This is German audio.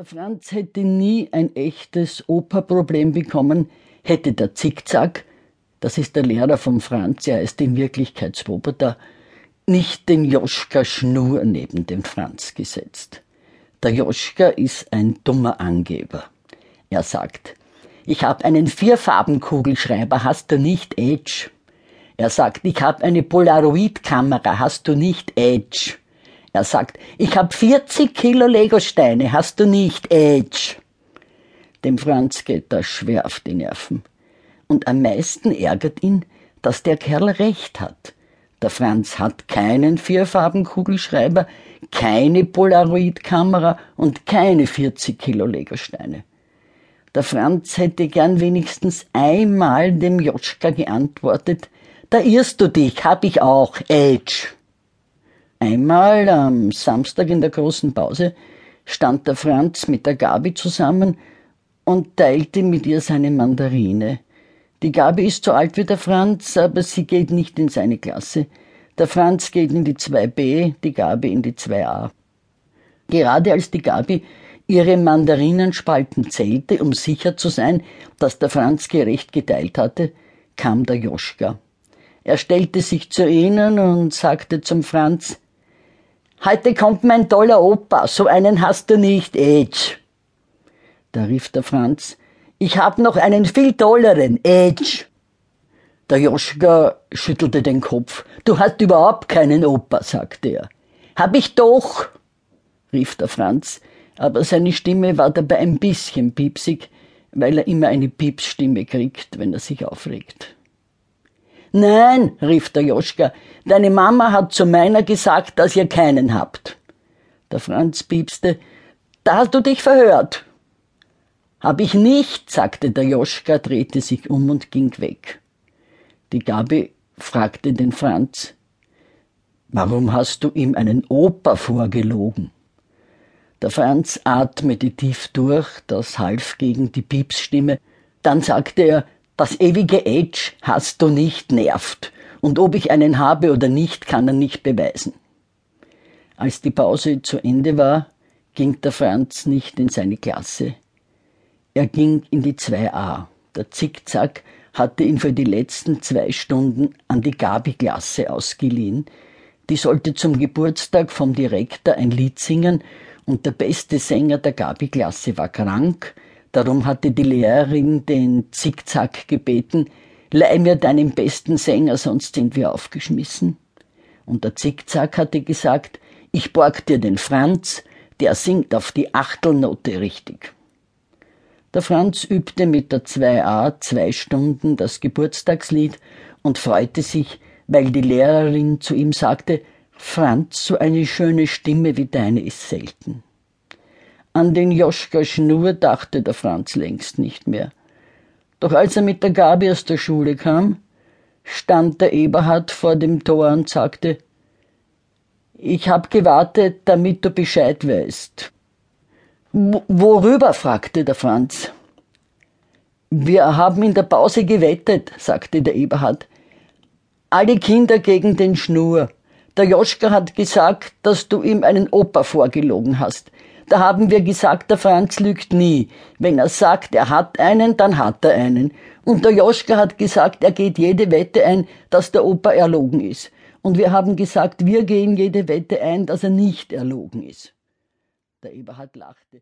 Der Franz hätte nie ein echtes Operproblem bekommen, hätte der Zickzack, das ist der Lehrer vom Franz, er ist in Wirklichkeit Swoboda, nicht den Joschka Schnur neben den Franz gesetzt. Der Joschka ist ein dummer Angeber. Er sagt, ich hab einen Vierfarbenkugelschreiber, hast du nicht Edge? Er sagt, ich hab eine Polaroid-Kamera, hast du nicht Edge? Er sagt, ich hab 40 Kilo Legosteine, hast du nicht, Edge? Dem Franz geht das schwer auf die Nerven. Und am meisten ärgert ihn, dass der Kerl recht hat. Der Franz hat keinen Vierfarbenkugelschreiber, keine Polaroid-Kamera und keine 40 Kilo Legosteine. Der Franz hätte gern wenigstens einmal dem Jotschka geantwortet, da irrst du dich, hab ich auch, Edge. Einmal am Samstag in der großen Pause stand der Franz mit der Gabi zusammen und teilte mit ihr seine Mandarine. Die Gabi ist so alt wie der Franz, aber sie geht nicht in seine Klasse. Der Franz geht in die 2b, die Gabi in die 2a. Gerade als die Gabi ihre Mandarinenspalten zählte, um sicher zu sein, dass der Franz gerecht geteilt hatte, kam der Joschka. Er stellte sich zu ihnen und sagte zum Franz, Heute kommt mein toller Opa, so einen hast du nicht, Edge. Da rief der Franz, ich hab noch einen viel tolleren, Edge. Der Joschka schüttelte den Kopf. Du hast überhaupt keinen Opa, sagte er. Hab ich doch, rief der Franz, aber seine Stimme war dabei ein bisschen piepsig, weil er immer eine Piepsstimme kriegt, wenn er sich aufregt. Nein, rief der Joschka, deine Mama hat zu meiner gesagt, dass ihr keinen habt. Der Franz piepste, da hast du dich verhört. Hab ich nicht, sagte der Joschka, drehte sich um und ging weg. Die Gabi fragte den Franz, warum hast du ihm einen Opa vorgelogen? Der Franz atmete tief durch, das half gegen die Piepsstimme. Dann sagte er, das ewige Edge hast du nicht nervt, und ob ich einen habe oder nicht, kann er nicht beweisen. Als die Pause zu Ende war, ging der Franz nicht in seine Klasse. Er ging in die 2a. Der Zickzack hatte ihn für die letzten zwei Stunden an die Gabi-Klasse ausgeliehen. Die sollte zum Geburtstag vom Direktor ein Lied singen und der beste Sänger der Gabi-Klasse war krank, Darum hatte die Lehrerin den Zickzack gebeten, leih mir deinen besten Sänger, sonst sind wir aufgeschmissen. Und der Zickzack hatte gesagt, ich borg dir den Franz, der singt auf die Achtelnote richtig. Der Franz übte mit der 2a zwei Stunden das Geburtstagslied und freute sich, weil die Lehrerin zu ihm sagte, Franz, so eine schöne Stimme wie deine ist selten. An den Joschka Schnur dachte der Franz längst nicht mehr. Doch als er mit der Gabi aus der Schule kam, stand der Eberhard vor dem Tor und sagte, ich hab gewartet, damit du Bescheid weißt. Worüber? fragte der Franz. Wir haben in der Pause gewettet, sagte der Eberhard. Alle Kinder gegen den Schnur. Der Joschka hat gesagt, dass du ihm einen Opa vorgelogen hast. Da haben wir gesagt, der Franz lügt nie. Wenn er sagt, er hat einen, dann hat er einen. Und der Joschka hat gesagt, er geht jede Wette ein, dass der Opa erlogen ist. Und wir haben gesagt, wir gehen jede Wette ein, dass er nicht erlogen ist. Der Eberhard lachte.